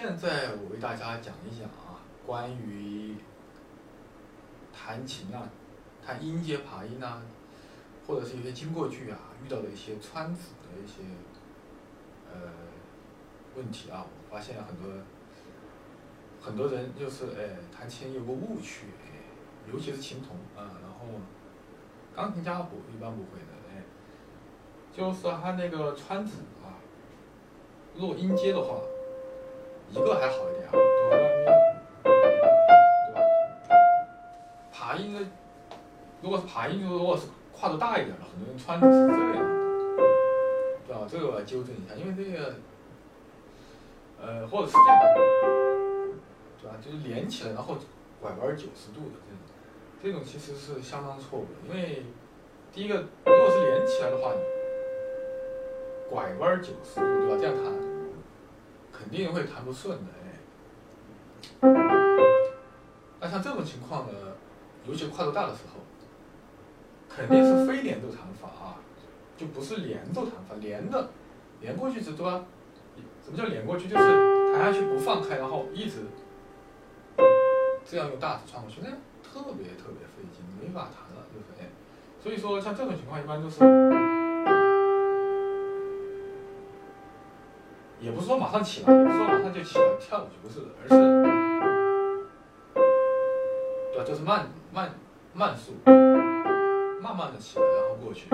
现在我为大家讲一讲啊，关于弹琴啊，弹音阶爬音啊，或者是一些经过句啊，遇到的一些穿指的一些呃问题啊。我发现很多很多人就是哎，弹琴有个误区哎，尤其是琴童啊，然后钢琴家不一般不会的哎，就是他那个穿指啊，落音阶的话。一个还好一点啊，对吧？爬音的，如果是爬音，如果是跨度大一点的，很多人穿的是这样的，对吧？这个我要纠正一下，因为这个，呃，或者是这样，对吧？就是连起来，然后拐弯九十度的这种，这种其实是相当错误的，因为第一个，如果是连起来的话，拐弯九十度，对吧？这样弹。肯定会弹不顺的哎，那像这种情况呢，尤其跨度大的时候，肯定是非连奏弹法啊，就不是连奏弹法，连的连过去是对吧？什么叫连过去？就是弹下去不放开，然后一直这样用大指穿过去，那特别特别费劲，没法弹了，就是哎。所以说像这种情况，一般都是。也不是说马上起来，也不是说马上就起来跳过去，不是的，而是，对？就是慢慢慢速，慢慢的起来，然后过去，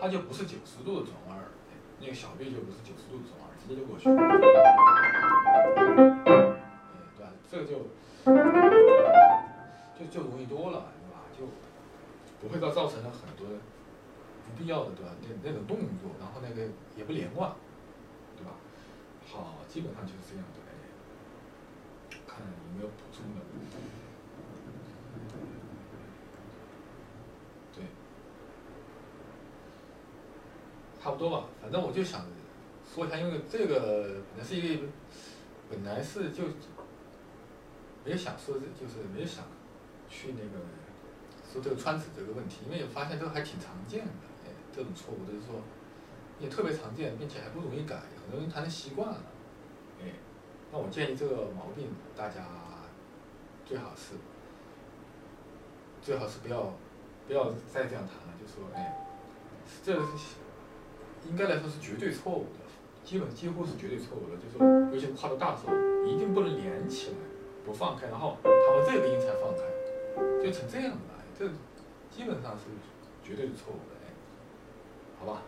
它就不是九十度的转弯儿，那个小臂就不是九十度的转弯，直接就过去，对？这个就就就容易多了，对吧？就不会造造成了很多不必要的，对吧？那那种动作，然后那个也不连贯。基本上就是这样的。看有没有补充的。对，差不多吧。反正我就想说一下，因为这个本来是一个，本来是就没有想说，就是没有想去那个说这个穿指这个问题，因为发现这个还挺常见的。哎，这种错误就是说。也特别常见，并且还不容易改，很多人弹的习惯了，哎，那我建议这个毛病大家最好是最好是不要不要再这样弹了，就说哎，这个是应该来说是绝对错误的，基本几乎是绝对错误的，就说尤其是跨度大的时候，一定不能连起来不放开，然后弹到这个音才放开，就成这样了，这基本上是绝对的错误的，哎，好吧。